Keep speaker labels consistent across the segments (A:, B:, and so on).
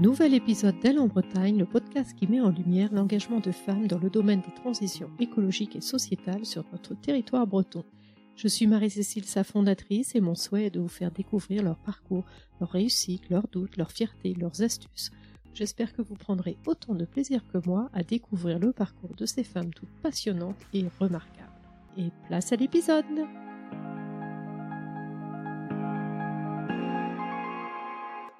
A: Nouvel épisode d'Elle en Bretagne, le podcast qui met en lumière l'engagement de femmes dans le domaine des transitions écologiques et sociétales sur notre territoire breton. Je suis Marie-Cécile, sa fondatrice, et mon souhait est de vous faire découvrir leur parcours, leurs réussites, leurs doutes, leurs fiertés, leurs astuces. J'espère que vous prendrez autant de plaisir que moi à découvrir le parcours de ces femmes toutes passionnantes et remarquables. Et place à l'épisode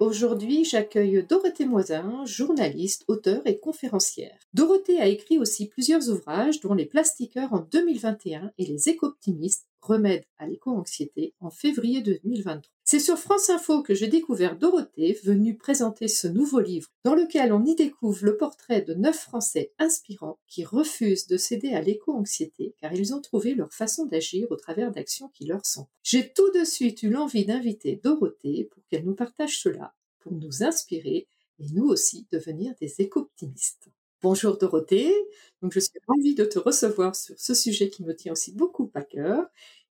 B: Aujourd'hui, j'accueille Dorothée Moisin, journaliste, auteure et conférencière. Dorothée a écrit aussi plusieurs ouvrages, dont Les Plastiqueurs en 2021 et Les Éco-optimistes, remède à l'éco-anxiété, en février 2023. C'est sur France Info que j'ai découvert Dorothée, venue présenter ce nouveau livre, dans lequel on y découvre le portrait de neuf Français inspirants qui refusent de céder à l'éco-anxiété car ils ont trouvé leur façon d'agir au travers d'actions qui leur sont. J'ai tout de suite eu l'envie d'inviter Dorothée pour qu'elle nous partage cela, pour nous inspirer et nous aussi devenir des éco-optimistes. Bonjour Dorothée, donc je suis ravie de te recevoir sur ce sujet qui me tient aussi beaucoup à cœur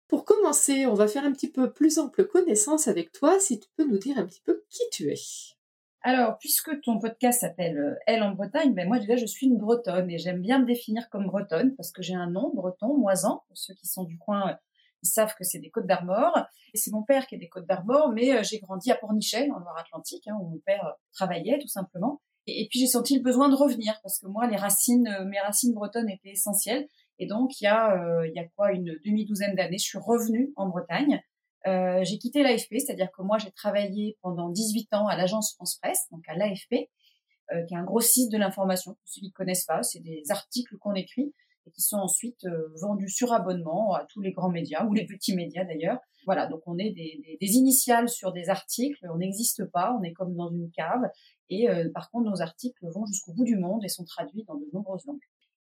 B: pour commencer, on va faire un petit peu plus ample connaissance avec toi, si tu peux nous dire un petit peu qui tu es.
C: Alors, puisque ton podcast s'appelle euh, Elle en Bretagne, ben moi déjà je suis une bretonne et j'aime bien me définir comme bretonne parce que j'ai un nom breton, Moisan. Pour ceux qui sont du coin, euh, ils savent que c'est des Côtes d'Armor. Et c'est mon père qui est des Côtes d'Armor, mais euh, j'ai grandi à Pornichet, en Loire-Atlantique, hein, où mon père travaillait tout simplement. Et, puis j'ai senti le besoin de revenir parce que moi, les racines, mes racines bretonnes étaient essentielles. Et donc, il y a, euh, il y a quoi, une demi-douzaine d'années, je suis revenue en Bretagne. Euh, j'ai quitté l'AFP, c'est-à-dire que moi, j'ai travaillé pendant 18 ans à l'agence France Presse, donc à l'AFP, euh, qui est un gros site de l'information. Pour ceux qui ne connaissent pas, c'est des articles qu'on écrit et qui sont ensuite euh, vendus sur abonnement à tous les grands médias ou les petits médias d'ailleurs. Voilà, donc on est des, des initiales sur des articles, on n'existe pas, on est comme dans une cave. Et euh, par contre, nos articles vont jusqu'au bout du monde et sont traduits dans de nombreuses langues.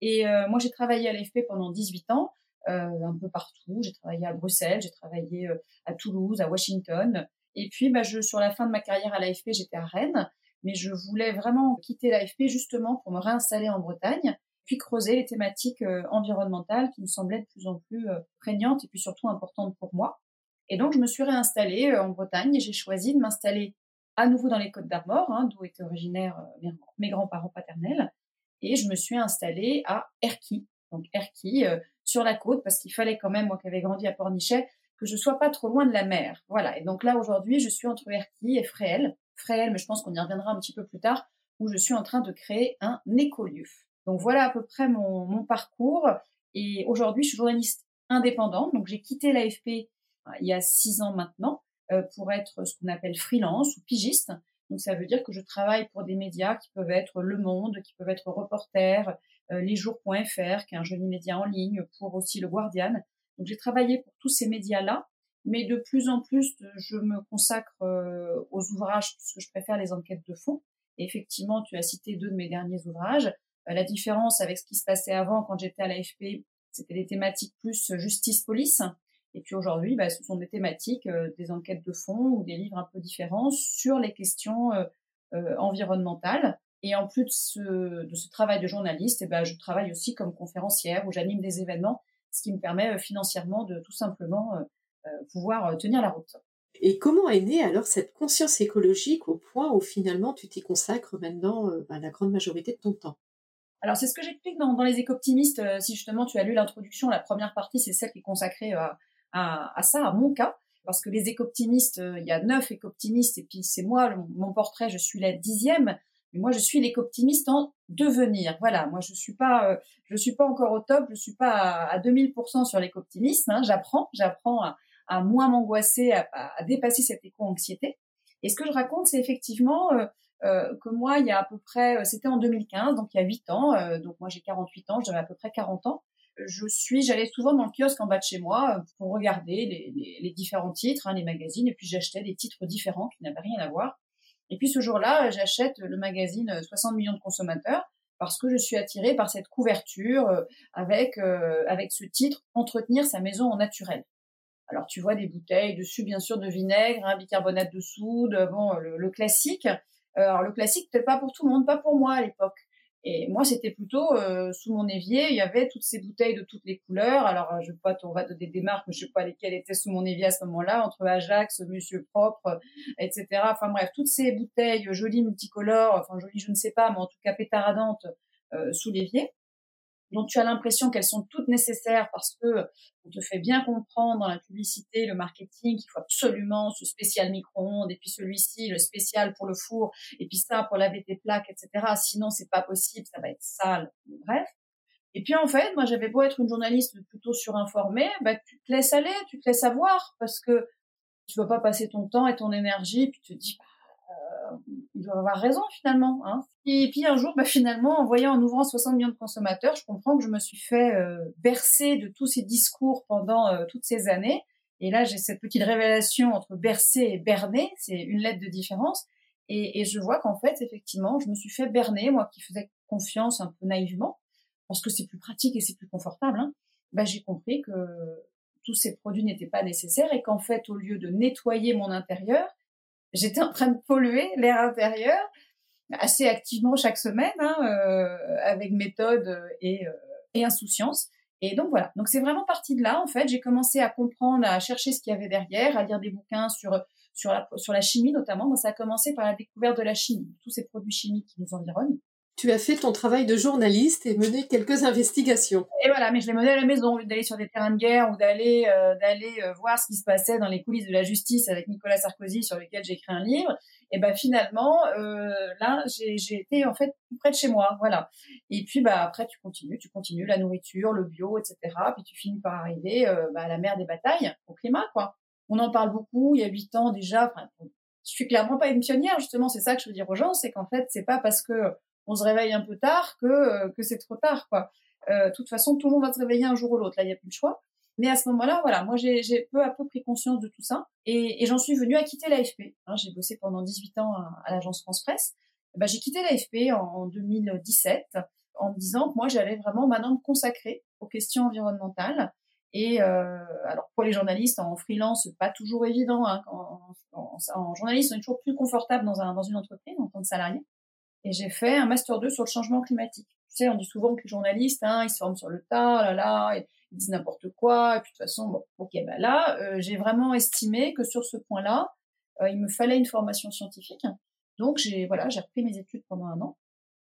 C: Et euh, moi, j'ai travaillé à l'AFP pendant 18 ans, euh, un peu partout. J'ai travaillé à Bruxelles, j'ai travaillé euh, à Toulouse, à Washington. Et puis, bah, je, sur la fin de ma carrière à l'AFP, j'étais à Rennes, mais je voulais vraiment quitter l'AFP justement pour me réinstaller en Bretagne, puis creuser les thématiques environnementales qui me semblaient de plus en plus prégnantes et puis surtout importantes pour moi. Et donc, je me suis réinstallée en Bretagne et j'ai choisi de m'installer à nouveau dans les Côtes d'Armor, hein, d'où étaient originaires mes grands-parents paternels, et je me suis installée à Erquy, donc Erquy, euh, sur la côte, parce qu'il fallait quand même, moi qui avais grandi à Pornichet, que je sois pas trop loin de la mer. Voilà. Et donc là, aujourd'hui, je suis entre Erquy et Fréhel. Fréhel, mais je pense qu'on y reviendra un petit peu plus tard, où je suis en train de créer un écolieu. Donc voilà à peu près mon, mon parcours. Et aujourd'hui, je suis journaliste indépendante. Donc j'ai quitté l'AFP euh, il y a six ans maintenant euh, pour être ce qu'on appelle freelance ou pigiste. Donc ça veut dire que je travaille pour des médias qui peuvent être Le Monde, qui peuvent être Reporter, euh, lesjours.fr, qui est un joli média en ligne, pour aussi Le Guardian. Donc j'ai travaillé pour tous ces médias-là, mais de plus en plus, je me consacre euh, aux ouvrages puisque je préfère les enquêtes de fond. Et effectivement, tu as cité deux de mes derniers ouvrages. Euh, la différence avec ce qui se passait avant quand j'étais à l'AFP, c'était les thématiques plus justice-police. Et puis aujourd'hui, bah, ce sont des thématiques, euh, des enquêtes de fond ou des livres un peu différents sur les questions euh, euh, environnementales. Et en plus de ce, de ce travail de journaliste, eh ben, je travaille aussi comme conférencière où j'anime des événements, ce qui me permet financièrement de tout simplement pouvoir tenir la route.
B: Et comment est née alors cette conscience écologique au point où finalement tu t'y consacres maintenant la grande majorité de ton temps?
C: Alors c'est ce que j'explique dans, dans les éco-optimistes. si justement tu as lu l'introduction, la première partie c'est celle qui est consacrée à, à, ça, à mon cas, parce que les éco-optimistes, euh, il y a neuf éco-optimistes, et puis c'est moi, mon portrait, je suis la dixième, mais moi je suis l'éco-optimiste en devenir. Voilà, moi je suis pas, euh, je suis pas encore au top, je suis pas à, 2000% sur l'éco-optimisme. Hein, j'apprends, j'apprends à, à moins m'angoisser, à, à, dépasser cette éco-anxiété. Et ce que je raconte, c'est effectivement euh, euh, que moi, il y a à peu près, c'était en 2015, donc il y a 8 ans, donc moi j'ai 48 ans, j'avais à peu près 40 ans je suis, j'allais souvent dans le kiosque en bas de chez moi euh, pour regarder les, différents titres, hein, les magazines, et puis j'achetais des titres différents qui n'avaient rien à voir. Et puis ce jour-là, j'achète le magazine 60 millions de consommateurs parce que je suis attirée par cette couverture euh, avec euh, avec ce titre entretenir sa maison en naturel. Alors tu vois des bouteilles dessus bien sûr de vinaigre, un bicarbonate de soude, bon le, classique. Alors le classique peut-être pas pour tout le monde, pas pour moi à l'époque. Et moi, c'était plutôt euh, sous mon évier, il y avait toutes ces bouteilles de toutes les couleurs. Alors, je sais pas, on va donner des marques, mais je sais pas lesquelles étaient sous mon évier à ce moment-là, entre Ajax, Monsieur Propre, etc. Enfin bref, toutes ces bouteilles jolies multicolores, enfin jolies, je ne sais pas, mais en tout cas pétaradantes sous l'évier dont tu as l'impression qu'elles sont toutes nécessaires parce que on te fait bien comprendre dans la publicité, le marketing, qu'il faut absolument ce spécial micro-ondes et puis celui-ci, le spécial pour le four et puis ça pour laver tes plaques, etc. Sinon, c'est pas possible, ça va être sale. Bref. Et puis en fait, moi j'avais beau être une journaliste plutôt surinformée, bah tu te laisses aller, tu te laisses avoir parce que tu vas pas passer ton temps et ton énergie puis tu te dis bah, il doit avoir raison finalement. Hein. Et puis un jour, bah, finalement, en voyant, en ouvrant 60 millions de consommateurs, je comprends que je me suis fait euh, bercer de tous ces discours pendant euh, toutes ces années. Et là, j'ai cette petite révélation entre bercer et berner, c'est une lettre de différence. Et, et je vois qu'en fait, effectivement, je me suis fait berner, moi qui faisais confiance un peu naïvement, parce que c'est plus pratique et c'est plus confortable. Hein, bah, j'ai compris que tous ces produits n'étaient pas nécessaires et qu'en fait, au lieu de nettoyer mon intérieur, j'étais en train de polluer l'air intérieur assez activement chaque semaine, hein, euh, avec méthode et, euh, et insouciance. Et donc voilà. Donc c'est vraiment parti de là en fait. J'ai commencé à comprendre, à chercher ce qu'il y avait derrière, à lire des bouquins sur sur la sur la chimie notamment. Moi, ça a commencé par la découverte de la chimie, tous ces produits chimiques qui nous environnent
B: tu as fait ton travail de journaliste et mené quelques investigations.
C: Et voilà, mais je l'ai mené à la maison, d'aller sur des terrains de guerre ou d'aller euh, d'aller euh, voir ce qui se passait dans les coulisses de la justice avec Nicolas Sarkozy sur lequel j'ai écrit un livre. Et ben finalement, euh, là, j'ai été en fait près de chez moi, voilà. Et puis bah après, tu continues, tu continues la nourriture, le bio, etc. Puis tu finis par arriver bah, à la mer des batailles, au climat, quoi. On en parle beaucoup. Il y a huit ans déjà. Je suis clairement pas une pionnière, justement. C'est ça que je veux dire aux gens, c'est qu'en fait, c'est pas parce que on se réveille un peu tard que, euh, que c'est trop tard, quoi. Euh, de toute façon, tout le monde va se réveiller un jour ou l'autre. Là, il n'y a plus de choix. Mais à ce moment-là, voilà, moi, j'ai peu à peu pris conscience de tout ça. Et, j'en suis venue à quitter l'AFP. Hein, j'ai bossé pendant 18 ans à, l'agence France Presse. Ben, j'ai quitté l'AFP en, en 2017 en me disant que moi, j'allais vraiment maintenant me consacrer aux questions environnementales. Et euh, alors pour les journalistes en freelance, pas toujours évident. Hein, en, journaliste, on est toujours plus confortable dans, un, dans une entreprise en tant que salarié et j'ai fait un master 2 sur le changement climatique. Tu sais, on dit souvent que les journalistes, hein, ils se forment sur le tas, là là, et ils disent n'importe quoi, et puis de toute façon, bon, ok, ben là, euh, j'ai vraiment estimé que sur ce point-là, euh, il me fallait une formation scientifique. Donc j'ai voilà, j'ai repris mes études pendant un an,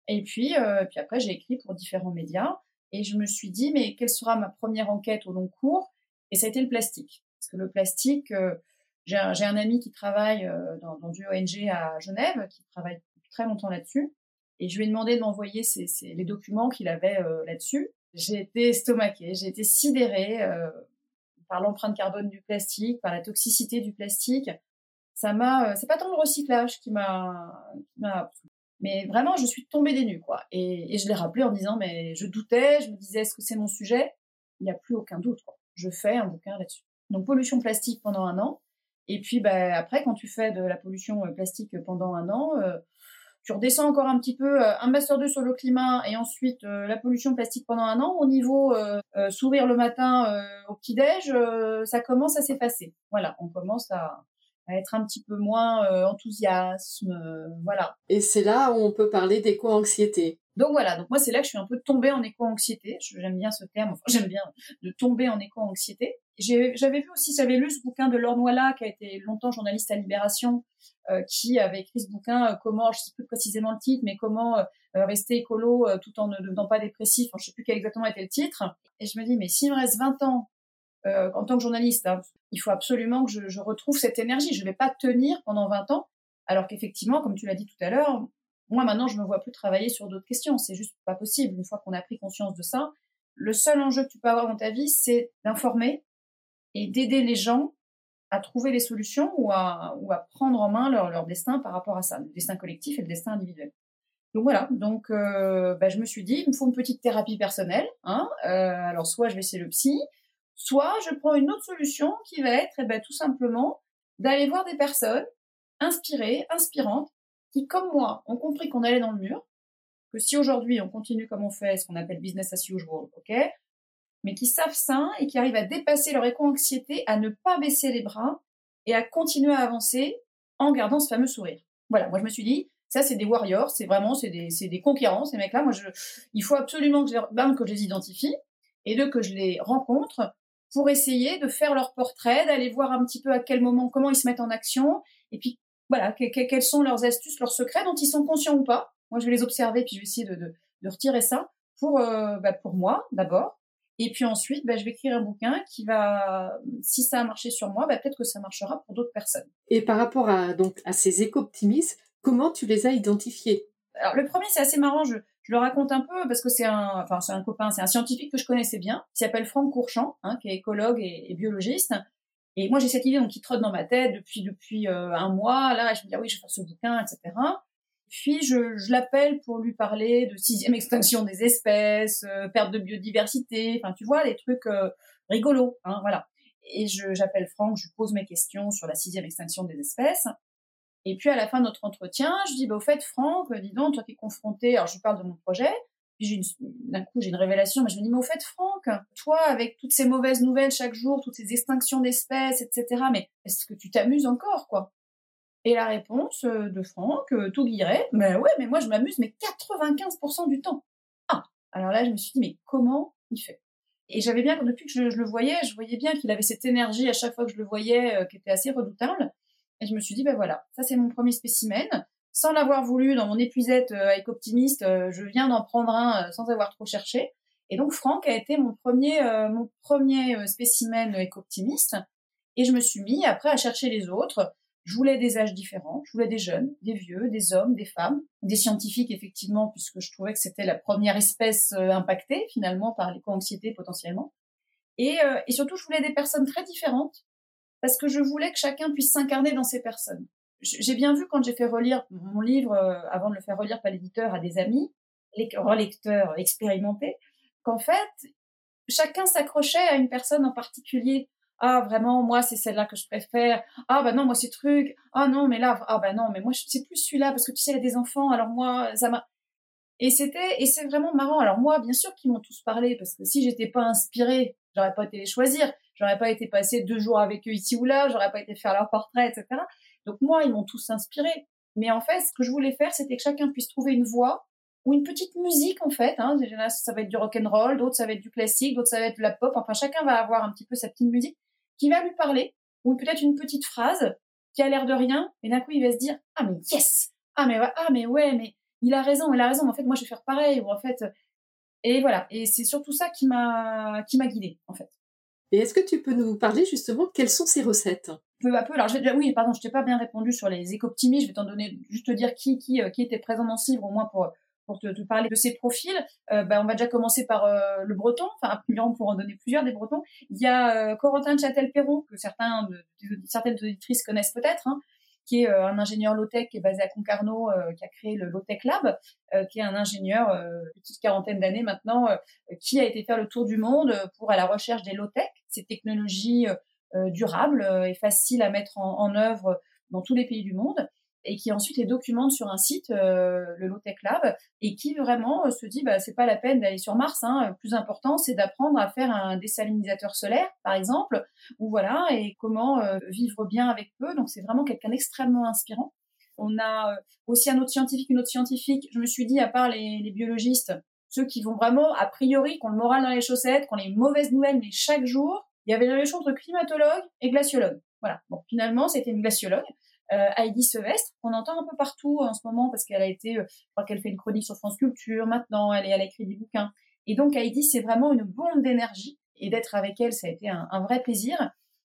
C: et puis euh, puis après j'ai écrit pour différents médias, et je me suis dit mais quelle sera ma première enquête au long cours? Et ça a été le plastique, parce que le plastique, j'ai un, ami qui travaille dans, dans du ONG à Genève, qui travaille très longtemps là-dessus. Et je lui ai demandé de m'envoyer les documents qu'il avait euh, là-dessus. J'ai été estomaquée, j'ai été sidérée euh, par l'empreinte carbone du plastique, par la toxicité du plastique. Ça m'a, euh, c'est pas tant le recyclage qui m'a, mais vraiment, je suis tombée des nues, quoi. Et, je l'ai rappelé en disant, mais je doutais, je me disais, est-ce que c'est mon sujet? Il n'y a plus aucun doute, quoi. Je fais un bouquin là-dessus. Donc, pollution plastique pendant un an. Et puis, bah, après, quand tu fais de la pollution plastique pendant un an, tu redescends encore un petit peu, euh, un master 2 sur le climat et ensuite euh, la pollution plastique pendant un an. Au niveau euh, sourire le matin au petit-déj, ça commence à s'effacer. Voilà, on commence à, à être un petit peu moins enthousiasme, voilà.
B: Et c'est là où on peut parler d'éco-anxiété.
C: Donc voilà, donc moi c'est là que je suis un peu tombée en éco-anxiété. J'aime bien ce terme, enfin j'aime bien de tomber en éco-anxiété. J'avais vu aussi, j'avais lu ce bouquin de Laure Noila, qui a été longtemps journaliste à Libération, euh, qui avait écrit ce bouquin, euh, comment, je sais plus précisément le titre, mais comment euh, rester écolo tout en ne devenant pas dépressif, enfin, je sais plus quel exactement était le titre. Et je me dis, mais s'il me reste 20 ans en tant que journaliste, hein, il faut absolument que je, je retrouve cette énergie. Je ne vais pas tenir pendant 20 ans, alors qu'effectivement, comme tu l'as dit tout à l'heure, moi maintenant je me vois plus travailler sur d'autres questions. C'est juste pas possible. Une fois qu'on a pris conscience de ça, le seul enjeu que tu peux avoir dans ta vie, c'est d'informer et d'aider les gens à trouver les solutions ou à, ou à prendre en main leur, leur, destin par rapport à ça, le destin collectif et le destin individuel. Donc voilà, donc euh, bah, je me suis dit, il me faut une petite thérapie personnelle. Hein, euh, alors soit je vais essayer le psy, soit je prends une autre solution qui va être eh ben, tout simplement d'aller voir des personnes inspirées, inspirantes, qui comme moi ont compris qu'on allait dans le mur, que si aujourd'hui on continue comme on fait, ce qu'on appelle business as usual, ok, mais qui savent ça et qui arrivent à dépasser leur éco-anxiété, à ne pas baisser les bras et à continuer à avancer en gardant ce fameux sourire. Voilà, moi je me suis dit, Ça, c'est des warriors, c'est vraiment, c'est des, c'est des conquérants, ces mecs-là. Moi, je, il faut absolument que je les, que je les identifie et deux, que je les rencontre pour essayer de faire leur portrait, d'aller voir un petit peu à quel moment, comment ils se mettent en action, et puis voilà, quelles sont leurs astuces, leurs secrets dont ils sont conscients ou pas. Moi, je vais les observer, puis je vais essayer de, de, de retirer ça pour, euh, bah, pour moi d'abord, et puis ensuite, bah, je vais écrire un bouquin qui va, si ça a marché sur moi, bah, peut-être que ça marchera pour d'autres personnes.
B: Et par rapport à, donc, à ces éco-optimistes, comment tu les as identifiés?
C: Alors, le premier, c'est assez marrant. Je, je, le raconte un peu parce que c'est un, enfin, c'est un copain, c'est un scientifique que je connaissais bien, qui s'appelle Franck Courchamp, hein, qui est écologue et, biologiste. Et moi, j'ai cette idée donc, qui trotte dans ma tête depuis, depuis euh, un mois. Là, je me dis, ah oui, je vais faire ce bouquin, etc. Puis je, je l'appelle pour lui parler de sixième extinction des espèces, euh, perte de biodiversité, enfin tu vois les trucs euh, rigolos, hein, voilà. Et j'appelle Franck, je lui pose mes questions sur la sixième extinction des espèces. Et puis à la fin de notre entretien, je dis bah au fait Franck, dis donc toi t'es confronté, alors je parle de mon projet. Puis d'un coup j'ai une révélation, mais je me dis mais au fait Franck, toi avec toutes ces mauvaises nouvelles chaque jour, toutes ces extinctions d'espèces, etc. Mais est-ce que tu t'amuses encore quoi? Et la réponse euh, de Franck, euh, tout guirait, mais ouais, mais moi je m'amuse, mais 95% du temps. Ah, alors là je me suis dit, mais comment il fait? Et j'avais bien, depuis que je, le voyais, je voyais bien qu'il avait cette énergie à chaque fois que je le voyais, euh, qui était assez redoutable. Et je me suis dit, ben voilà, ça c'est mon premier spécimen. Sans l'avoir voulu dans mon épuisette avec optimiste, je viens d'en prendre un sans avoir trop cherché. Et donc Franck a été mon premier, mon premier spécimen éco-optimiste. Et je me suis mis après à chercher les autres. Je voulais des âges différents, je voulais des jeunes, des vieux, des hommes, des femmes, des scientifiques effectivement, puisque je trouvais que c'était la première espèce euh, impactée finalement par l'éco-anxiété potentiellement. Et, euh, et surtout, je voulais des personnes très différentes, parce que je voulais que chacun puisse s'incarner dans ces personnes. J'ai bien vu quand j'ai fait relire mon livre, euh, avant de le faire relire par l'éditeur à des amis, les relecteurs expérimentés, qu'en fait, chacun s'accrochait à une personne en particulier ah vraiment moi c'est celle-là que je préfère. Ah bah non moi c'est truc ah non mais là ah bah non mais moi c'est plus celui-là parce que tu sais il y a des enfants alors moi ça m'a et c'était et c'est vraiment marrant. Alors moi bien sûr qu'ils m'ont tous parlé parce que si j'étais pas inspirée j'aurais pas été les choisir. J'aurais pas été passer deux jours avec eux ici ou là. J'aurais pas été faire leur portrait etc donc moi ils m'ont tous inspiré mais en fait ce que je voulais faire c'était que chacun puisse trouver une voix ou une petite musique en fait. Hein. Ça va être du rock and roll, d'autres ça va être du classique, d'autres ça va être de la pop. Enfin, chacun va avoir un petit peu sa petite musique qui va lui parler, ou peut-être une petite phrase qui a l'air de rien, et d'un coup il va se dire ah mais yes, ah mais ah mais ouais, mais il a raison, il a raison. En fait, moi je vais faire pareil, ou en fait, et voilà. Et c'est surtout ça qui m'a qui m'a guidée en fait.
B: Et est-ce que tu peux nous parler justement quelles sont ces recettes?
C: Peu à peu. Alors je vais, oui, pardon, je t'ai pas bien répondu sur les éco-optimistes. Je vais t'en donner juste te dire qui qui euh, qui était présent dans ce livre au moins pour pour te, parler de ces profils, euh, bah, on va déjà commencer par euh, le breton, enfin pour en donner plusieurs des bretons. Il y a euh, Corentin de Châtel-Perron, que certains de, certaines auditrices connaissent peut-être, hein, qui est un ingénieur low-tech qui est basé à Concarneau, qui a créé le Low-Tech Lab, qui est un ingénieur, petite quarantaine d'années maintenant, qui a été faire le tour du monde pour à la recherche des low-tech, ces technologies durables et faciles à mettre en, en œuvre dans tous les pays du monde et qui ensuite les documente sur un site, euh, le Low Tech Lab, et qui vraiment euh, se dit bah c'est pas la peine d'aller sur Mars. Hein. Plus important, c'est d'apprendre à faire un désalinisateur solaire, par exemple, ou voilà, et comment euh, vivre bien avec peu. Donc c'est vraiment quelqu'un d'extrêmement inspirant. On a aussi un autre scientifique, une autre scientifique. Je me suis dit, à part les, les biologistes, ceux qui vont vraiment, a priori, qui ont le moral dans les chaussettes, qui ont les mauvaises nouvelles, mais chaque jour, il y avait la relation entre climatologue et glaciologue. Voilà. Bon, finalement, c'était une glaciologue euh, Heidi Sevestre, qu'on entend un peu partout en ce moment parce qu'elle a été, euh, je crois qu'elle fait une chronique sur France Culture maintenant, elle, est, elle a écrit des bouquins. Et donc Heidi, c'est vraiment une bombe d'énergie et d'être avec elle, ça a été un, un, vrai plaisir.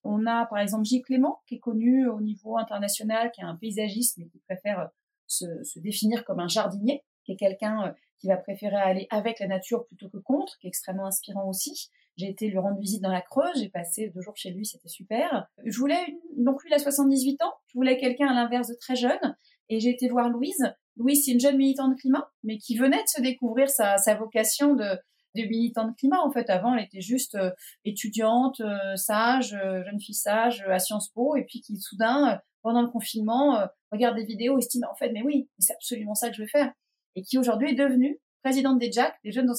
C: On a par exemple Gilles Clément, qui est connu au niveau international, qui est un paysagiste mais qui préfère euh, se, se définir comme un jardinier, qui est quelqu'un euh, qui va préférer aller avec la nature plutôt que contre, qui est extrêmement inspirant aussi. J'ai été lui rendre visite dans la Creuse, j'ai passé deux jours chez lui, c'était super. Je voulais, donc lui il a 78 ans, je voulais quelqu'un à l'inverse de très jeune, et j'ai été voir Louise. Louise, c'est une jeune militante climat, mais qui venait de se découvrir sa, sa vocation de, de militante climat. En fait, avant, elle était juste euh, étudiante, euh, sage, euh, jeune fille sage à Sciences Po, et puis qui soudain, pendant le confinement, regarde des vidéos et se dit, en fait, mais oui, c'est absolument ça que je veux faire. Et qui aujourd'hui est devenue présidente des JAC, des jeunes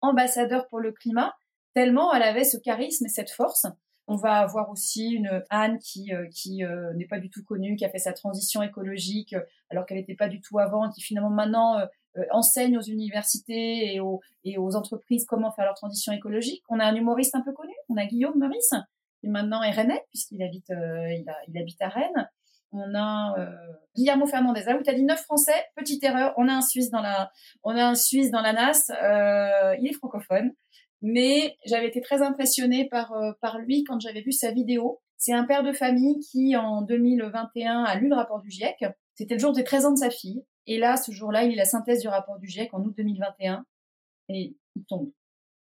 C: ambassadeurs pour le climat, tellement elle avait ce charisme et cette force. On va avoir aussi une Anne qui euh, qui euh, n'est pas du tout connue, qui a fait sa transition écologique euh, alors qu'elle n'était pas du tout avant, qui finalement maintenant enseigne aux universités et aux et aux entreprises comment faire leur transition écologique. On a un humoriste un peu connu, on a Guillaume Meurice qui maintenant est rennais puisqu'il habite il, il habite à Rennes. On a Guillermo Fernandez. Ah oui, t'as dit neuf Français. Petite erreur. On a un Suisse dans la, on a un Suisse dans la NAS. il est francophone mais j'avais été très impressionnée par euh, par lui quand j'avais vu sa vidéo. C'est un père de famille qui en 2021 a lu le rapport du GIEC. C'était le jour des 13 ans de sa fille et là ce jour-là, il lit la synthèse du rapport du GIEC en août 2021 et il tombe.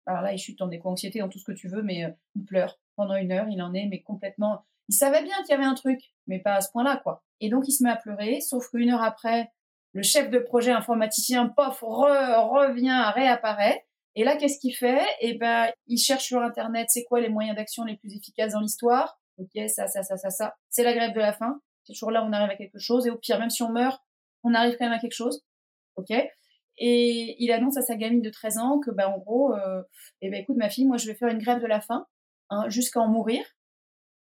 C: Alors là, il chute en éco-anxiété, dans tout ce que tu veux, mais euh, il pleure pendant une heure. Il en est mais complètement. Il savait bien qu'il y avait un truc, mais pas à ce point-là, quoi. Et donc il se met à pleurer. Sauf qu'une heure après, le chef de projet informaticien, pof, revient, réapparaît et là, qu'est-ce qu'il fait? Eh ben, il cherche sur Internet, c'est quoi les moyens d'action les plus efficaces dans l'histoire Ok, ça, ça, ça, ça, ça. C'est la grève de la faim. C'est toujours là, on arrive à quelque chose. Et au pire, même si on meurt, on arrive quand même à quelque chose. Ok? Et il annonce à sa gamine de 13 ans que, ben, en gros, euh, eh ben, écoute, ma fille, moi, je vais faire une grève de la faim hein, jusqu'à en mourir.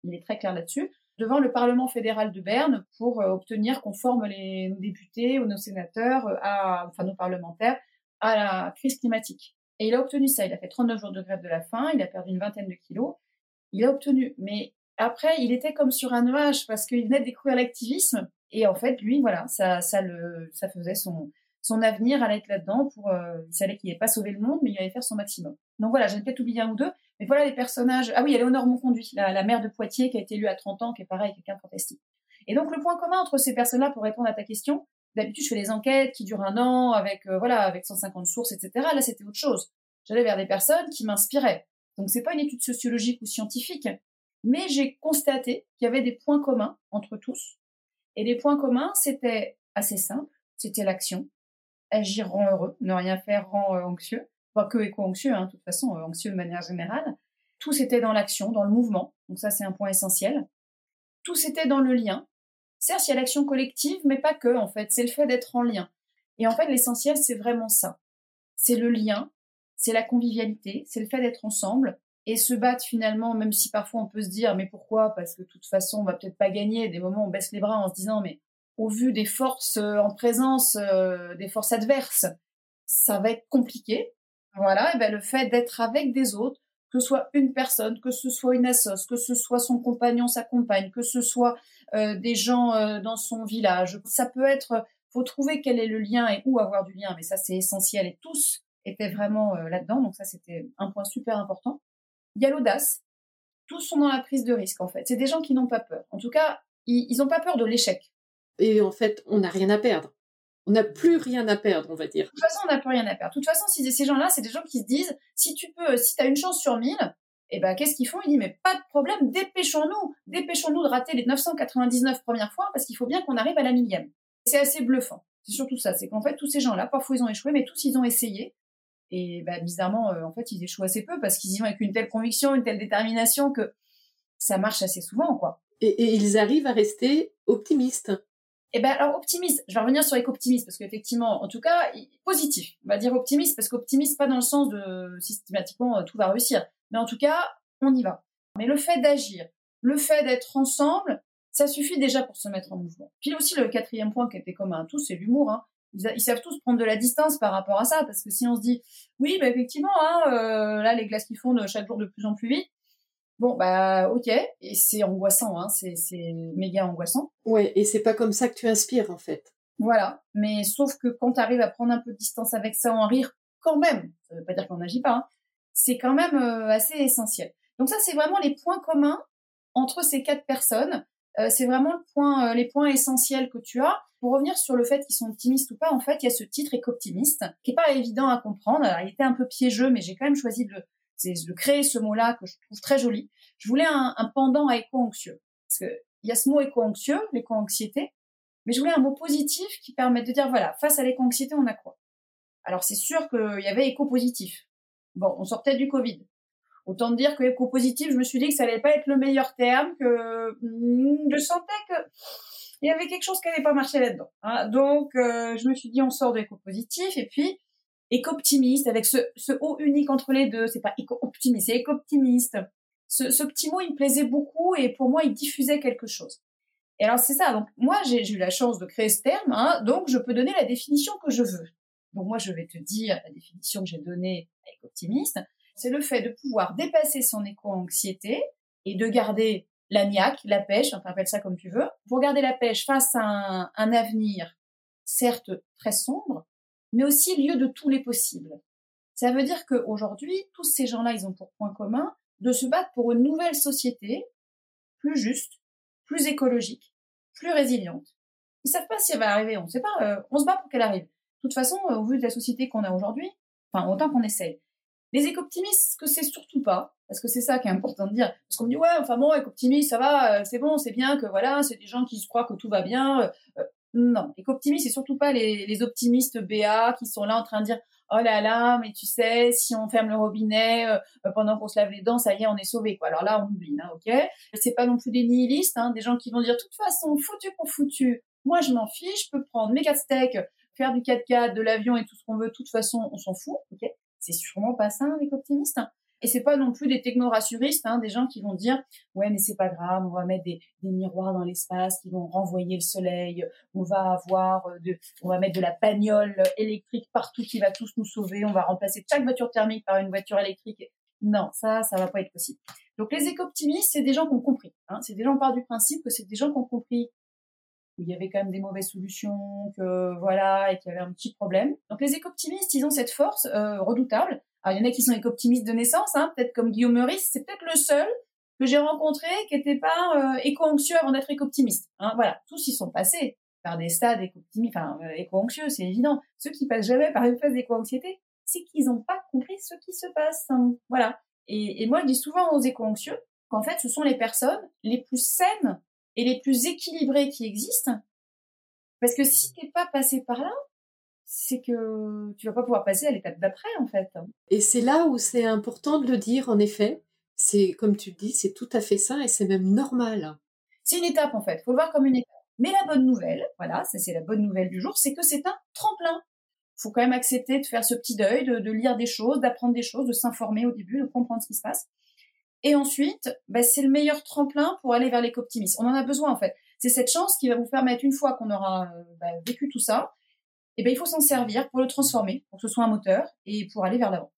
C: Il est très clair là-dessus devant le Parlement fédéral de Berne pour euh, obtenir qu'on forme les, nos députés ou nos sénateurs, euh, à, enfin nos parlementaires, à la crise climatique. Et il a obtenu ça. Il a fait 39 jours de grève de la faim. Il a perdu une vingtaine de kilos. Il a obtenu. Mais après, il était comme sur un nuage parce qu'il venait de découvrir l'activisme. Et en fait, lui, voilà, ça, ça le, ça faisait son, son avenir allait être là-dedans pour, euh, il savait qu'il n'allait pas sauver le monde, mais il allait faire son maximum. Donc voilà, j'ai peut-être oublié un ou deux, mais voilà les personnages. Ah oui, il y Léonore Monconduit, la, la mère de Poitiers qui a été élue à 30 ans, qui est pareil, quelqu'un de fantastique. Et donc le point commun entre ces personnes-là, pour répondre à ta question, D'habitude, je fais des enquêtes qui durent un an avec euh, voilà avec 150 sources, etc. Là, c'était autre chose. J'allais vers des personnes qui m'inspiraient. Donc, c'est pas une étude sociologique ou scientifique, mais j'ai constaté qu'il y avait des points communs entre tous. Et les points communs, c'était assez simple. C'était l'action. Agir rend heureux, ne rien faire rend euh, anxieux. Pas que éco-anxieux, hein, de toute façon, euh, anxieux de manière générale. Tout c'était dans l'action, dans le mouvement. Donc ça, c'est un point essentiel. Tout c'était dans le lien. Certes, il y a l'action collective, mais pas que, en fait. C'est le fait d'être en lien. Et en fait, l'essentiel, c'est vraiment ça. C'est le lien, c'est la convivialité, c'est le fait d'être ensemble et se battre finalement, même si parfois on peut se dire, mais pourquoi? Parce que de toute façon, on va peut-être pas gagner. Des moments, on baisse les bras en se disant, mais au vu des forces euh, en présence, euh, des forces adverses, ça va être compliqué. Voilà, et ben le fait d'être avec des autres, que ce soit une personne, que ce soit une assoce, que ce soit son compagnon, sa compagne, que ce soit euh, des gens euh, dans son village. Ça peut être, faut trouver quel est le lien et où avoir du lien, mais ça c'est essentiel et tous étaient vraiment euh, là-dedans, donc ça c'était un point super important. Il y a l'audace. Tous sont dans la prise de risque en fait. C'est des gens qui n'ont pas peur. En tout cas, ils n'ont pas peur de l'échec.
B: Et en fait, on n'a rien à perdre on n'a plus rien à perdre, on va dire.
C: De toute façon, on n'a plus rien à perdre. De toute façon, si ces gens-là, c'est des gens qui se disent, si tu peux, si tu as une chance sur mille, eh ben, qu'est-ce qu'ils font? Ils disent, mais pas de problème, dépêchons-nous, dépêchons-nous de rater les 999 premières fois, parce qu'il faut bien qu'on arrive à la millième. C'est assez bluffant. C'est surtout ça, c'est qu'en fait, tous ces gens-là, parfois ils ont échoué, mais tous ils ont essayé. Et bah, bizarrement, euh, en fait, ils échouent assez peu, parce qu'ils y vont avec une telle conviction, une telle détermination, que ça marche assez souvent, quoi.
B: Et, et ils arrivent à rester optimistes.
C: Eh ben alors optimiste, je vais revenir sur l'éco-optimiste parce qu'effectivement, en tout cas, positif. On va dire optimiste parce qu'optimiste pas dans le sens de systématiquement euh, tout va réussir, mais en tout cas, on y va. Mais le fait d'agir, le fait d'être ensemble, ça suffit déjà pour se mettre en mouvement. Puis aussi le quatrième point qui était commun à tous, c'est l'humour. Hein. Ils, savent tous prendre de la distance par rapport à ça parce que si on se dit oui, bah effectivement, hein, euh, là les glaces qui fondent chaque jour de plus en plus vite, Bon, bah, ok. Et c'est angoissant, hein. C'est, méga angoissant.
B: Ouais, et c'est pas comme ça que tu inspires, en fait.
C: Voilà. Mais sauf que quand tu arrives à prendre un peu de distance avec ça, en rire quand même, ça veut pas dire qu'on n'agit pas, hein, c'est quand même euh, assez essentiel. Donc ça, c'est vraiment les points communs entre ces quatre personnes. Euh, c'est vraiment le point, euh, les points essentiels que tu as. Pour revenir sur le fait qu'ils sont optimistes ou pas, en fait, il y a ce titre éco-optimiste qui est pas évident à comprendre. il était un peu piégeux, mais j'ai quand même choisi de le, c'est de créer ce mot-là que je trouve très joli. Je voulais un, pendant à éco-anxieux. Parce que il y a ce mot éco-anxieux, l'éco-anxiété, mais je voulais un mot positif qui permette de dire, voilà, face à l'éco-anxiété, on a quoi? Alors c'est sûr qu'il y avait éco-positif. Bon, on sortait du Covid. Autant dire que éco-positif, je me suis dit que ça allait pas être le meilleur terme, que hmm, je sentais que il y avait quelque chose qui n'allait pas marcher là-dedans. Hein. Donc, euh, je me suis dit, on sort de l'éco-positif, et puis, éco-optimiste, avec ce, ce haut unique entre les deux. C'est pas éco-optimiste, c'est éco-optimiste. ce, ce, petit mot, il me plaisait beaucoup et pour moi, il diffusait quelque chose. Et alors, c'est ça. Donc, moi, j'ai eu la chance de créer ce terme, hein, donc je peux donner la définition que je veux. Donc, moi, je vais te dire la définition que j'ai donnée avec Optimiste. C'est le fait de pouvoir dépasser son éco-anxiété et de garder la niaque, la pêche, enfin, appelle ça comme tu veux, pour garder la pêche face à un, un avenir, certes très sombre, mais aussi lieu de tous les possibles. Ça veut dire qu'aujourd'hui, tous ces gens-là, ils ont pour point commun de se battre pour une nouvelle société plus juste, plus écologique, plus résiliente. Ils savent pas si elle va arriver, on ne sait pas, euh, on se bat pour qu'elle arrive. De toute façon, euh, au vu de la société qu'on a aujourd'hui, enfin autant qu'on essaye. Les éco-optimistes, que c'est surtout pas, parce que c'est ça qui est important de dire. Parce qu'on me dit ouais, enfin bon, éco-optimiste, ça va, euh, c'est bon, c'est bien que voilà, c'est des gens qui se croient que tout va bien. Non, éco-optimiste, c'est surtout pas les, les optimistes BA qui sont là en train de dire oh là là, mais tu sais, si on ferme le robinet euh, pendant qu'on se lave les dents, ça y est, on est sauvé. Quoi. Alors là, on oublie, hein, ok C'est pas non plus des nihilistes, hein, des gens qui vont dire, toute façon, foutu pour foutu, moi je m'en fiche, je peux prendre mes quatre steaks, faire du 4x4, de l'avion et tout ce qu'on veut, de toute façon, on s'en fout, ok C'est sûrement pas ça, avec optimiste. Hein. Et c'est pas non plus des techno-rassuristes, hein, des gens qui vont dire ouais mais c'est pas grave, on va mettre des, des miroirs dans l'espace qui vont renvoyer le soleil, on va avoir euh, de, on va mettre de la bagnole électrique partout qui va tous nous sauver, on va remplacer chaque voiture thermique par une voiture électrique. Non, ça, ça va pas être possible. Donc les éco-optimistes, c'est des gens qui ont compris. Hein, c'est des gens qui partent du principe que c'est des gens qui ont compris qu'il y avait quand même des mauvaises solutions, que voilà, et qu'il y avait un petit problème. Donc les éco-optimistes, ils ont cette force euh, redoutable alors, il y en a qui sont éco-optimistes de naissance, hein, peut-être comme Guillaume Meurice, c'est peut-être le seul que j'ai rencontré qui n'était pas euh, éco-anxieux avant d'être éco-optimiste. Hein, voilà, tous ils sont passés par des stades éco-optimistes, enfin euh, éco-anxieux, c'est évident. Ceux qui passent jamais par une phase d'éco-anxiété, c'est qu'ils n'ont pas compris ce qui se passe. Hein, voilà. Et, et, moi, je dis souvent aux éco-anxieux qu'en fait, ce sont les personnes les plus saines et les plus équilibrées qui existent. Parce que si t'es pas passé par là, c'est que tu vas pas pouvoir passer à l'étape d'après en fait.
B: Et c'est là où c'est important de le dire en effet. C'est comme tu dis, c'est tout à fait ça et c'est même normal.
C: C'est une étape en fait, faut le voir comme une étape. Mais la bonne nouvelle, voilà, ça c'est la bonne nouvelle du jour, c'est que c'est un tremplin. Faut quand même accepter de faire ce petit deuil, de, lire des choses, d'apprendre des choses, de s'informer au début, de comprendre ce qui se passe. Et ensuite, bah, c'est le meilleur tremplin pour aller vers l'éco-optimisme. On en a besoin en fait. C'est cette chance qui va vous permettre, une fois qu'on aura euh, bah, vécu tout ça, eh ben, il faut s'en servir pour le transformer, pour que ce soit un moteur et pour aller vers l'avant.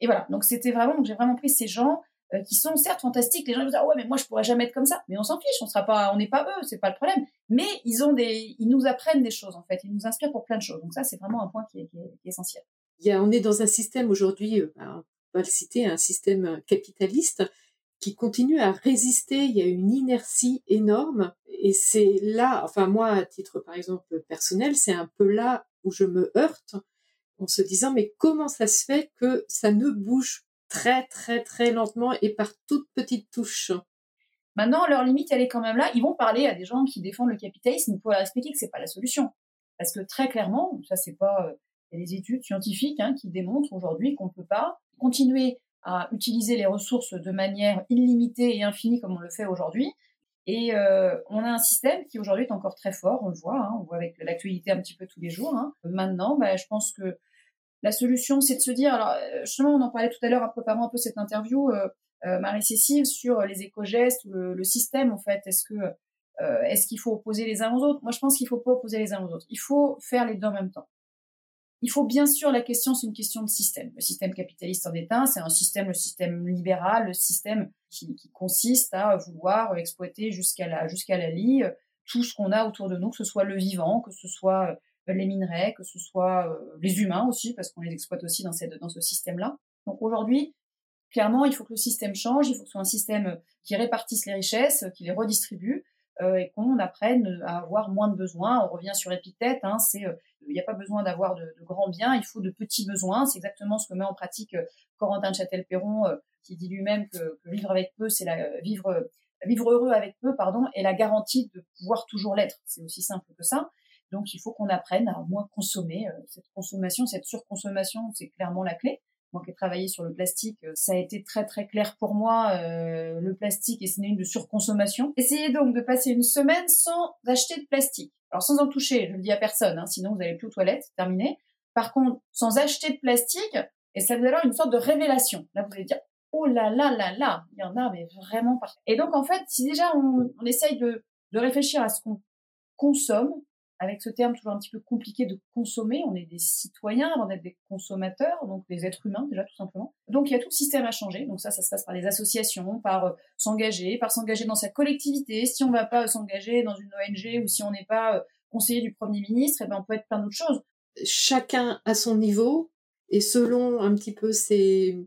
C: Et voilà. Donc, c'était vraiment, donc j'ai vraiment pris ces gens euh, qui sont certes fantastiques. Les gens vont dire, ouais, mais moi, je pourrais jamais être comme ça. Mais on s'en fiche. On sera pas, on n'est pas eux. C'est pas le problème. Mais ils ont des, ils nous apprennent des choses, en fait. Ils nous inspirent pour plein de choses. Donc ça, c'est vraiment un point qui est, qui est, essentiel.
B: Il y a, on est dans un système aujourd'hui, euh, on va le citer, un système capitaliste qui continue à résister. Il y a une inertie énorme. Et c'est là, enfin, moi, à titre, par exemple, personnel, c'est un peu là où je me heurte en se disant mais comment ça se fait que ça ne bouge très très très lentement et par toutes petites touches?
C: Maintenant, leur limite, elle est quand même là. Ils vont parler à des gens qui défendent le capitalisme pour leur expliquer que c'est pas la solution. Parce que très clairement, ça c'est pas, euh, il y a des études scientifiques hein, qui démontrent aujourd'hui qu'on peut pas continuer à utiliser les ressources de manière illimitée et infinie comme on le fait aujourd'hui et euh, on a un système qui aujourd'hui est encore très fort, on le voit, hein, on voit avec l'actualité un petit peu tous les jours. Hein. Maintenant, bah, je pense que la solution, c'est de se dire, alors euh, justement, on en parlait tout à l'heure en préparant un peu cette interview, euh, Marie-Cécile, sur les éco-gestes, le, le, système en fait. Est-ce que est-ce qu'il faut opposer les uns aux autres? Moi, je pense qu'il faut pas opposer les uns aux autres. Il faut faire les deux en même temps. Il faut bien sûr, la question, c'est une question de système. Le système capitaliste en est un, c'est un système, le système libéral, le système qui, qui consiste à vouloir exploiter jusqu'à la, jusqu'à la lie euh, tout ce qu'on a autour de nous, que ce soit le vivant, que ce soit euh, les minerais, que ce soit euh, les humains aussi, parce qu'on les exploite aussi dans, cette, dans ce système-là. Donc aujourd'hui, clairement, il faut que le système change, il faut que ce soit un système qui répartisse les richesses, qui les redistribue, euh, et qu'on apprenne à avoir moins de besoins. On revient sur Épithète, hein, c'est il n'y a pas besoin d'avoir de, de, grands biens, il faut de petits besoins. C'est exactement ce que met en pratique euh, Corentin de Châtel-Perron, euh, qui dit lui-même que, que, vivre avec peu, c'est la euh, vivre vivre heureux avec peu, pardon, est la garantie de pouvoir toujours l'être. C'est aussi simple que ça. Donc il faut qu'on apprenne à moins consommer. Cette consommation, cette surconsommation, c'est clairement la clé. Moi qui ai travaillé sur le plastique, ça a été très très clair pour moi. Euh, le plastique est synonyme de surconsommation. Essayez donc de passer une semaine sans acheter de plastique. Alors sans en toucher, je le dis à personne, hein, sinon vous allez plus aux toilettes, terminé. Par contre, sans acheter de plastique, et ça vous avoir une sorte de révélation. Là, vous allez dire, oh là là là là, il y en a mais vraiment partout. Et donc en fait, si déjà on, on essaye de réfléchir à ce qu'on consomme, avec ce terme toujours un petit peu compliqué de consommer, on est des citoyens avant d'être des consommateurs, donc des êtres humains déjà tout simplement. Donc il y a tout le système à changer. Donc ça, ça se passe par les associations, par euh, s'engager, par s'engager dans sa collectivité. Si on va pas s'engager dans une ONG ou si on n'est pas euh, conseiller du Premier ministre, eh ben on peut être plein d'autres choses.
B: Chacun à son niveau et selon un petit peu ses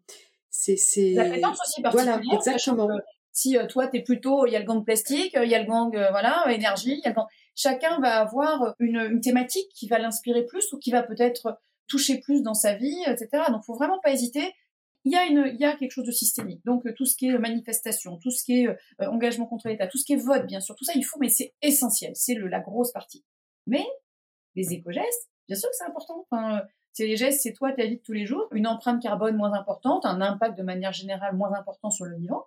C: c'est c'est la aussi
B: voilà exactement
C: si euh, toi tu es plutôt il y a le gang plastique il y a le gang voilà énergie y a le gang chacun va avoir une, une thématique qui va l'inspirer plus ou qui va peut-être toucher plus dans sa vie, etc. Donc, faut vraiment pas hésiter. Il y a une, il y a quelque chose de systémique. Donc, tout ce qui est manifestation, tout ce qui est euh, engagement contre l'État, tout ce qui est vote, bien sûr, tout ça, il faut, mais c'est essentiel. C'est la grosse partie. Mais les éco-gestes, bien sûr que c'est important. Enfin, c'est les gestes, c'est toi, ta vie de tous les jours, une empreinte carbone moins importante, un impact de manière générale moins important sur le vivant.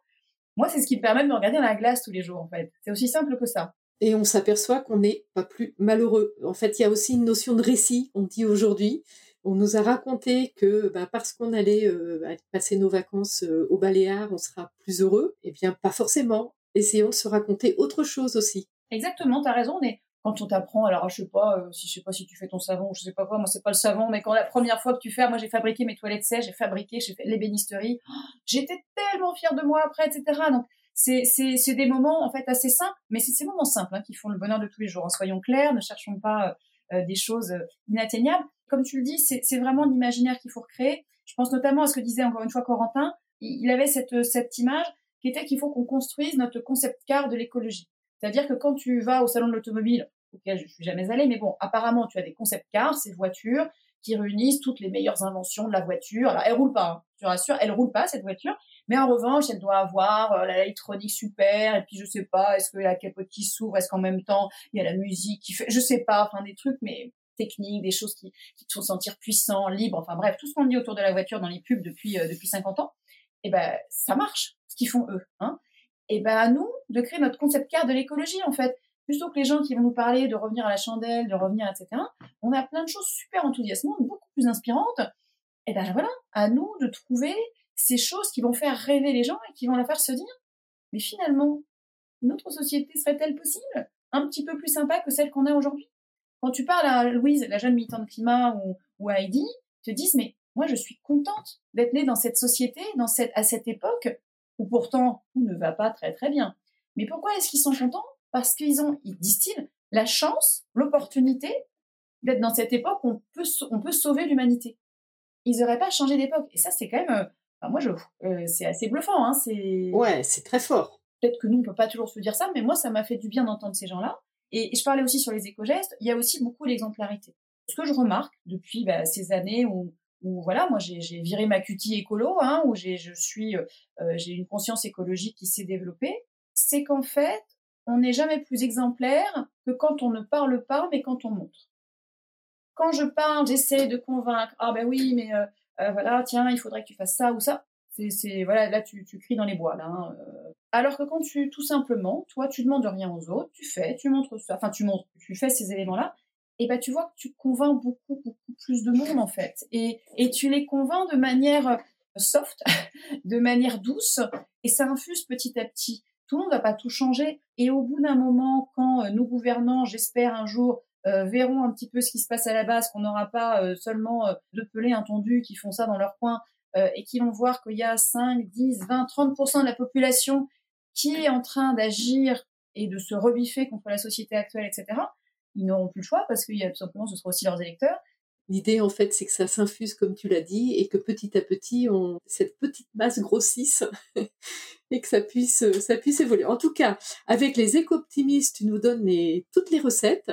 C: Moi, c'est ce qui me permet de me regarder dans la glace tous les jours, en fait. C'est aussi simple que ça
B: et on s'aperçoit qu'on n'est pas plus malheureux. En fait, il y a aussi une notion de récit, on dit aujourd'hui. On nous a raconté que bah, parce qu'on allait euh, passer nos vacances euh, au Baléares, on sera plus heureux. Eh bien, pas forcément. Essayons de se raconter autre chose aussi.
C: Exactement, tu as raison. Quand on t'apprend, alors je sais pas euh, si je sais pas si tu fais ton savon, je sais pas quoi, moi c'est pas le savon, mais quand la première fois que tu fais, moi j'ai fabriqué mes toilettes sèches, j'ai fabriqué, j'ai fait l'ébénisterie, j'étais tellement fière de moi après, etc. Donc c'est des moments en fait assez simples, mais c'est ces moments simples hein, qui font le bonheur de tous les jours. Hein. Soyons clairs, ne cherchons pas euh, des choses euh, inatteignables. Comme tu le dis, c'est vraiment l'imaginaire qu'il faut recréer. Je pense notamment à ce que disait encore une fois Corentin. Il avait cette, cette image qui était qu'il faut qu'on construise notre concept car de l'écologie. C'est-à-dire que quand tu vas au salon de l'automobile, auquel je suis jamais allée, mais bon, apparemment tu as des concept cars, ces voitures qui réunissent toutes les meilleures inventions de la voiture. Alors, elle roule pas, hein, je te rassure, elle roule pas cette voiture, mais en revanche, elle doit avoir euh, l'électronique super, et puis je sais pas, est-ce que la capote qui s'ouvre, est-ce qu'en même temps il y a la musique qui fait, je sais pas, enfin des trucs, mais techniques, des choses qui, te font sentir puissant, libre, enfin bref, tout ce qu'on dit autour de la voiture dans les pubs depuis euh, depuis 50 ans, et eh ben ça marche, ce qu'ils font eux, hein. Et ben à nous de créer notre concept car de l'écologie en fait plutôt que les gens qui vont nous parler de revenir à la chandelle, de revenir, etc., on a plein de choses super enthousiasmantes, beaucoup plus inspirantes. Et ben voilà, à nous de trouver ces choses qui vont faire rêver les gens et qui vont la faire se dire, mais finalement, notre société serait-elle possible? Un petit peu plus sympa que celle qu'on a aujourd'hui? Quand tu parles à Louise, la jeune militante climat, ou, ou à Heidi, te disent, mais moi je suis contente d'être née dans cette société, dans cette, à cette époque, où pourtant tout ne va pas très très bien. Mais pourquoi est-ce qu'ils sont contents? Parce qu'ils ont, ils disent-ils, la chance, l'opportunité d'être dans cette époque où on peut, on peut sauver l'humanité. Ils n'auraient pas changé d'époque. Et ça, c'est quand même, euh, moi, je, euh, c'est assez bluffant. Hein, c'est...
B: Ouais, c'est très fort.
C: Peut-être que nous, on peut pas toujours se dire ça, mais moi, ça m'a fait du bien d'entendre ces gens-là. Et, je parlais aussi sur les éco-gestes. Il y a aussi beaucoup l'exemplarité. Ce que je remarque depuis bah, ces années où, où voilà, moi j'ai, viré ma cutie écolo, hein, où j'ai, je suis, euh, j'ai une conscience écologique qui s'est développée, c'est qu'en fait, on n'est jamais plus exemplaire que quand on ne parle pas, mais quand on montre. Quand je parle, j'essaie de convaincre. Ah ben oui, mais euh, euh, voilà, tiens, il faudrait que tu fasses ça ou ça. C'est, voilà, là tu, tu cries dans les bois là. Hein, euh. Alors que quand tu, tout simplement, toi, tu demandes rien aux autres, tu fais, tu montres ça, enfin tu montres, tu fais ces éléments-là, et ben tu vois que tu convaincs beaucoup, beaucoup plus de monde en fait, et, et tu les convaincs de manière soft, de manière douce, et ça infuse petit à petit tout le monde va pas tout changer. Et au bout d'un moment, quand euh, nos gouvernants, j'espère un jour, euh, verront un petit peu ce qui se passe à la base, qu'on n'aura pas euh, seulement deux pelés intendus qui font ça dans leur coin et qui vont voir qu'il y a 5, 10, 20, 30% de la population qui est en train d'agir et de se rebiffer contre la société actuelle, etc., ils n'auront plus le choix parce qu'il y a tout simplement, ce sera aussi leurs électeurs.
B: L'idée, en fait, c'est que ça s'infuse, comme tu l'as dit, et que petit à petit, on, cette petite masse grossisse et que ça puisse, ça puisse évoluer. En tout cas, avec les éco-optimistes, tu nous donnes les, toutes les recettes.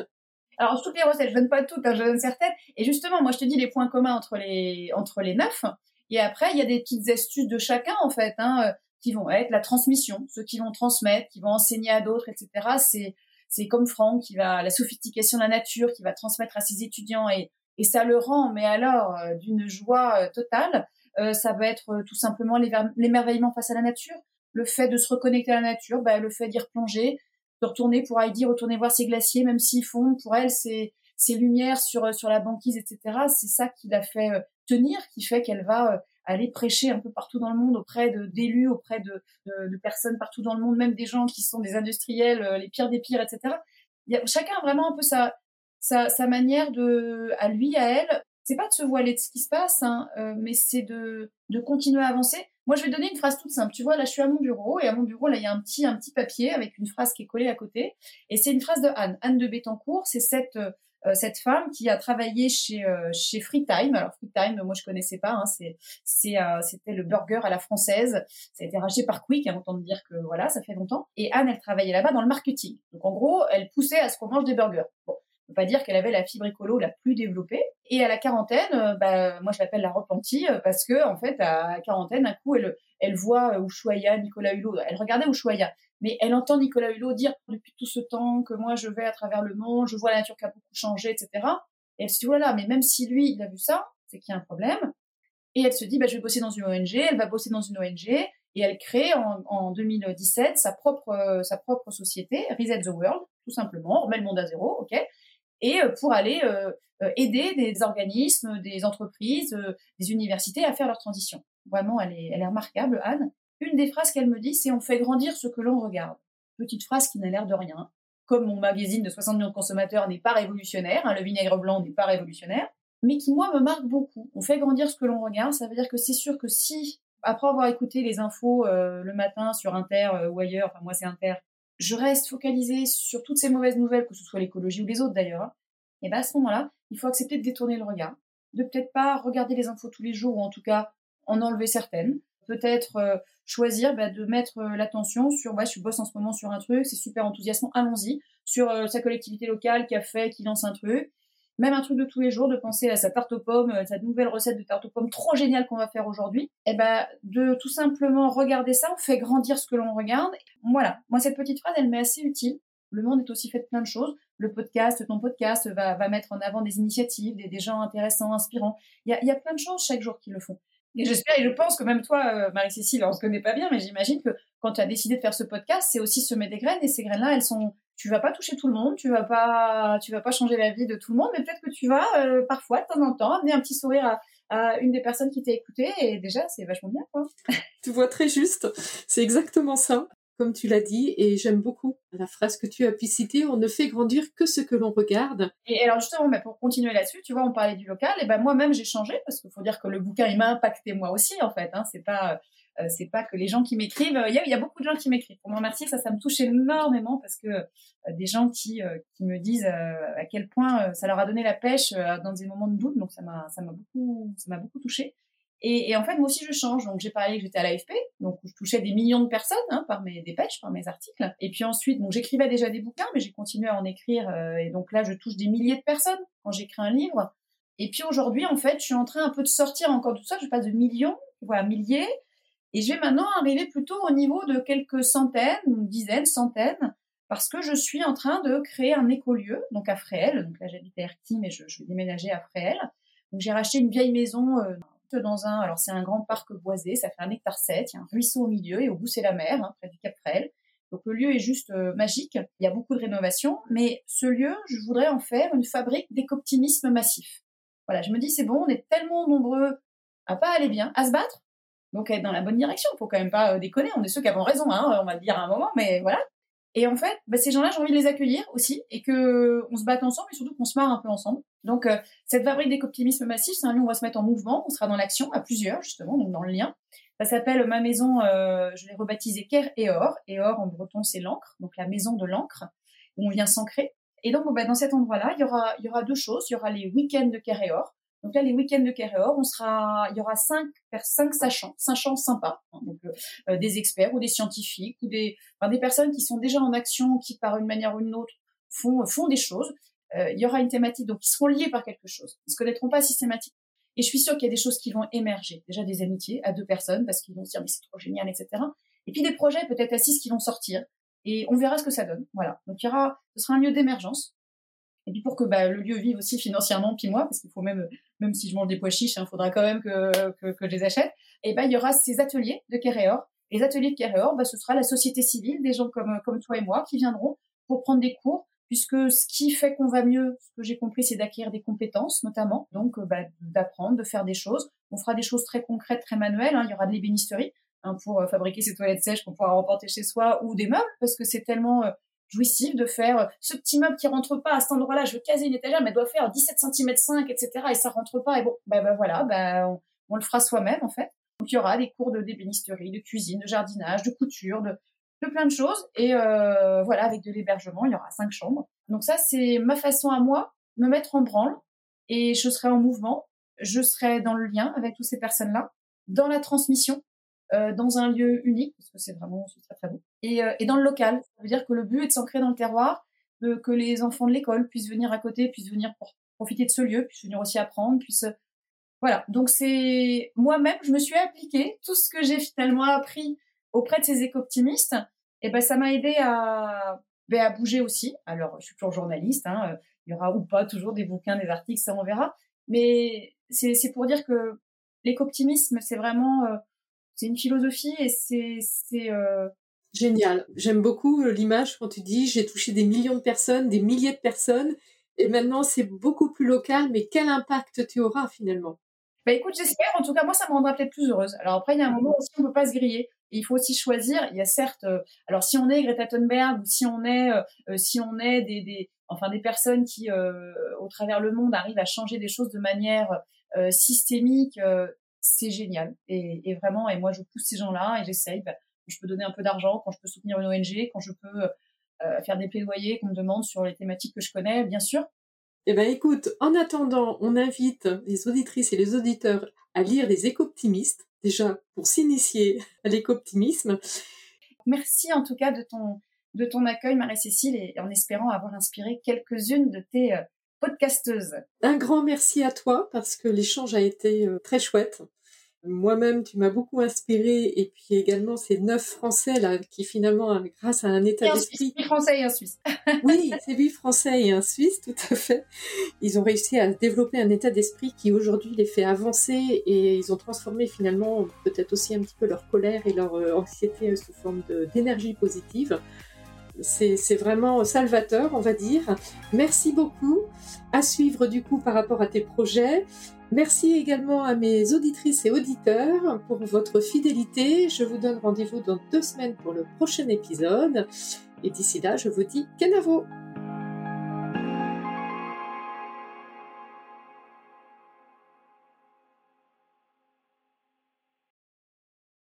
C: Alors, toutes les recettes, je donne pas toutes, hein, je donne certaines. Et justement, moi, je te dis les points communs entre les, entre les neuf. Et après, il y a des petites astuces de chacun, en fait, hein, euh, qui vont être la transmission, ceux qui vont transmettre, qui vont enseigner à d'autres, etc. C'est, c'est comme Franck qui va, la sophistication de la nature, qui va transmettre à ses étudiants et, et ça le rend, mais alors, euh, d'une joie euh, totale. Euh, ça va être tout simplement l'émerveillement face à la nature, le fait de se reconnecter à la nature, bah, le fait d'y replonger, de retourner pour Heidi, retourner voir ses glaciers, même s'ils fondent, pour elle, c'est ces lumières sur sur la banquise, etc. C'est ça qui l'a fait tenir, qui fait qu'elle va aller prêcher un peu partout dans le monde auprès de d'élus, auprès de, de, personnes partout dans le monde, même des gens qui sont des industriels, les pires des pires, etc. Y a, chacun a vraiment un peu sa, sa, sa manière de, à lui, à elle, c'est pas de se voiler de ce qui se passe, hein, mais c'est de, de continuer à avancer. Moi, je vais donner une phrase toute simple. Tu vois, là, je suis à mon bureau et à mon bureau, là, il y a un petit, un petit papier avec une phrase qui est collée à côté. Et c'est une phrase de Anne, Anne de Bettencourt. C'est cette, euh, cette femme qui a travaillé chez euh, chez Freetime. Alors Freetime, moi je connaissais pas. Hein, c'est c'est euh, c'était le burger à la française. Ça a été racheté par Quick. Hein, autant dire que voilà, ça fait longtemps. Et Anne, elle travaillait là-bas dans le marketing. Donc en gros, elle poussait à ce qu'on mange des burgers. Peut pas dire qu'elle avait la fibre écolo la plus développée. Et à la quarantaine, bah, moi je l'appelle la repentie parce que en fait à quarantaine, un coup elle elle voit Ushuaïa, Nicolas Hulot. Elle regardait Ushuaïa mais elle entend Nicolas Hulot dire depuis tout ce temps que moi je vais à travers le monde, je vois la nature qui a beaucoup changé, etc. Et elle se dit voilà, mais même si lui il a vu ça, c'est qu'il y a un problème. Et elle se dit bah, je vais bosser dans une ONG, elle va bosser dans une ONG et elle crée en, en 2017 sa propre euh, sa propre société Reset the World, tout simplement, remet le monde à zéro, ok. Et euh, pour aller euh, aider des organismes, des entreprises, des universités à faire leur transition. Vraiment, elle est, remarquable, Anne. Une des phrases qu'elle me dit, c'est on fait grandir ce que l'on regarde. Petite phrase qui n'a l'air de rien. Comme mon magazine de 60 millions de consommateurs n'est pas révolutionnaire, hein, le vinaigre blanc n'est pas révolutionnaire, mais qui moi me marque beaucoup. On fait grandir ce que l'on regarde, ça veut dire que c'est sûr que si, après avoir écouté les infos euh, le matin sur Inter euh, ou ailleurs, enfin moi c'est Inter, je reste focalisée sur toutes ces mauvaises nouvelles, que ce soit l'écologie ou les autres d'ailleurs, et ben à ce moment-là, il faut accepter de détourner le regard, de peut-être pas regarder les infos tous les jours ou en tout cas en enlever certaines, peut-être euh, choisir bah, de mettre euh, l'attention sur, ouais, je bosse en ce moment sur un truc, c'est super enthousiasmant, allons-y, sur euh, sa collectivité locale qui a fait, qui lance un truc, même un truc de tous les jours, de penser à sa tarte aux pommes, sa nouvelle recette de tarte aux pommes trop géniale qu'on va faire aujourd'hui, et eh ben de tout simplement regarder ça, on fait grandir ce que l'on regarde. Voilà, moi cette petite phrase, elle m'est assez utile. Le monde est aussi fait de plein de choses. Le podcast, ton podcast va, mettre en avant des initiatives, des, gens intéressants, inspirants. Il y a plein de choses chaque jour qui le font. Et j'espère et je pense que même toi, euh, Marie-Cécile, on se connaît pas bien, mais j'imagine que quand tu as décidé de faire ce podcast, c'est aussi semer des graines et ces graines-là, elles sont, tu vas pas toucher tout le monde, tu vas pas, tu vas pas changer la vie de tout le monde, mais peut-être que tu vas euh, parfois, de temps en temps, amener un petit sourire à, à une des personnes qui t'a écouté et déjà, c'est vachement bien, quoi.
B: tu vois très juste, c'est exactement ça comme tu l'as dit, et j'aime beaucoup la phrase que tu as pu citer, on ne fait grandir que ce que l'on regarde.
C: Et alors justement, bah, pour continuer là-dessus, tu vois, on parlait du local, et ben moi-même j'ai changé, parce qu'il faut dire que le bouquin, il m'a impacté moi aussi, en fait. Hein, c'est pas... Euh, c'est pas que les gens qui m'écrivent, il y, a, beaucoup de gens qui m'écrivent. Pour me remercier, ça, ça me touche énormément parce que euh, des gens qui, euh, qui me disent à quel point ça leur a donné la pêche dans des moments de doute, donc ça m'a, ça m'a beaucoup, ça m'a beaucoup touché. Et, et, en fait, moi aussi, je change. Donc, j'ai parlé que j'étais à l'AFP, donc je touchais des millions de personnes hein, par mes dépêches, par mes articles. Et puis ensuite, donc j'écrivais déjà des bouquins, mais j'ai continué à en écrire. Euh, et donc là, je touche des milliers de personnes quand j'écris un livre. Et puis aujourd'hui, en fait, je suis en train un peu de sortir encore tout ça. Je passe de millions, voilà, milliers. Et je vais maintenant arriver plutôt au niveau de quelques centaines, dizaines, centaines, parce que je suis en train de créer un écolieu, donc à Fréhel. Donc là, j'habite à Erquy, mais je, je, vais déménager à Fréhel. Donc j'ai racheté une vieille maison euh, dans un, alors c'est un grand parc boisé, ça fait un hectare 7, il y a un ruisseau au milieu et au bout c'est la mer, hein, près du Cap Frêle. Donc le lieu est juste euh, magique, il y a beaucoup de rénovations, mais ce lieu, je voudrais en faire une fabrique d'écoptimisme massif. Voilà, je me dis c'est bon, on est tellement nombreux à pas aller bien, à se battre, donc être dans la bonne direction. Faut quand même pas euh, déconner, on est ceux qui avons raison, hein, on va le dire à un moment, mais voilà. Et en fait, bah, ces gens-là, j'ai envie de les accueillir aussi et que on se batte ensemble et surtout qu'on se marre un peu ensemble. Donc, euh, cette fabrique d'écoptimisme massif, c'est un lieu où on va se mettre en mouvement, on sera dans l'action à plusieurs justement, donc dans le lien. Ça s'appelle ma maison, euh, je l'ai rebaptisée Ker et Or. Et Or en breton, c'est l'encre, donc la maison de l'encre où on vient s'ancrer. Et donc, bah, dans cet endroit-là, il y aura, y aura deux choses. Il y aura les week-ends de Ker et Or, donc là, les week-ends de Carré-Or, on sera, il y aura cinq, cinq sachants, sachants sympas, hein, donc euh, euh, des experts ou des scientifiques ou des, enfin, des personnes qui sont déjà en action, qui par une manière ou une autre font font des choses. Euh, il y aura une thématique, donc ils seront liés par quelque chose. Ils se connaîtront pas systématiquement. Et je suis sûre qu'il y a des choses qui vont émerger. Déjà des amitiés à deux personnes parce qu'ils vont se dire mais c'est trop génial, etc. Et puis des projets peut-être à six qui vont sortir. Et on verra ce que ça donne. Voilà. Donc il y aura, ce sera un lieu d'émergence et puis pour que bah, le lieu vive aussi financièrement, puis moi, parce qu'il faut même, même si je mange des pois chiches, il hein, faudra quand même que, je les achète. Et ben il y aura ces ateliers de Kéréor. Les ateliers de Kéréor, bah, ce sera la société civile, des gens comme, toi et moi qui viendront pour prendre des cours, puisque ce qui fait qu'on va mieux, ce que j'ai compris, c'est d'acquérir des compétences, notamment, donc bah, d'apprendre, de faire des choses. On fera des choses très concrètes, très manuelles. Hein. Il y aura de l'ébénisterie hein, pour euh, fabriquer ces toilettes sèches qu'on pourra remporter chez soi ou des meubles parce que c'est tellement de faire ce petit meuble qui rentre pas à cet endroit-là. Je veux caser une étagère, mais elle doit faire 17 cm 5, etc. Et ça rentre pas. Et bon, ben, ben voilà, ben, on, le fera soi-même en fait. Donc il y aura des cours de d'ébénisterie, de cuisine, de jardinage, de couture, de, de plein de choses. Et euh, voilà, avec de l'hébergement, il y aura cinq chambres. Donc ça, c'est ma façon à moi, me mettre en branle. Et je serai en mouvement. Je serai dans le lien avec toutes ces personnes-là, dans la transmission, euh, dans un lieu unique, parce que c'est vraiment très très beau, et, euh, et, dans le local. Ça veut dire que le but est de s'ancrer dans le terroir, que les enfants de l'école puissent venir à côté, puissent venir pour profiter de ce lieu, puissent venir aussi apprendre, puissent voilà. Donc c'est moi-même, je me suis appliqué tout ce que j'ai finalement appris auprès de ces éco-optimistes. Et ben ça m'a aidé à ben, à bouger aussi. Alors je suis toujours journaliste. Hein, il y aura ou pas toujours des bouquins, des articles, ça on verra. Mais c'est pour dire que l'éco-optimisme, c'est vraiment euh, c'est une philosophie et c'est c'est euh...
B: génial. J'aime beaucoup euh, l'image quand tu dis j'ai touché des millions de personnes, des milliers de personnes et maintenant c'est beaucoup plus local. Mais quel impact tu auras finalement?
C: Bah écoute, j'espère. En tout cas, moi, ça me rendra peut-être plus heureuse. Alors après, il y a un moment aussi, on peut pas se griller. Et il faut aussi choisir. Il y a certes, euh, alors si on est Greta Thunberg ou si on est, euh, si on est des, des, enfin des personnes qui, au travers le monde, arrivent à changer des choses de manière systémique, c'est génial. Et, et, vraiment, et moi, je pousse ces gens-là et j'essaye. Bah, je peux donner un peu d'argent, quand je peux soutenir une ONG, quand je peux euh, faire des plaidoyers qu'on me demande sur les thématiques que je connais, bien sûr.
B: Eh ben, écoute, en attendant, on invite les auditrices et les auditeurs à lire les éco-optimistes, déjà pour s'initier à l'éco-optimisme.
C: Merci en tout cas de ton, de ton accueil, Marie-Cécile, et en espérant avoir inspiré quelques-unes de tes euh.
B: Un grand merci à toi parce que l'échange a été euh, très chouette. Moi-même, tu m'as beaucoup inspiré et puis également ces neuf Français là qui finalement, grâce à un état d'esprit,
C: huit Français et un Suisse.
B: oui, c'est huit Français et un Suisse, tout à fait. Ils ont réussi à développer un état d'esprit qui aujourd'hui les fait avancer et ils ont transformé finalement peut-être aussi un petit peu leur colère et leur euh, anxiété sous forme d'énergie positive. C'est vraiment salvateur, on va dire. Merci beaucoup. À suivre du coup par rapport à tes projets. Merci également à mes auditrices et auditeurs pour votre fidélité. Je vous donne rendez-vous dans deux semaines pour le prochain épisode. Et d'ici là, je vous dis Kenavo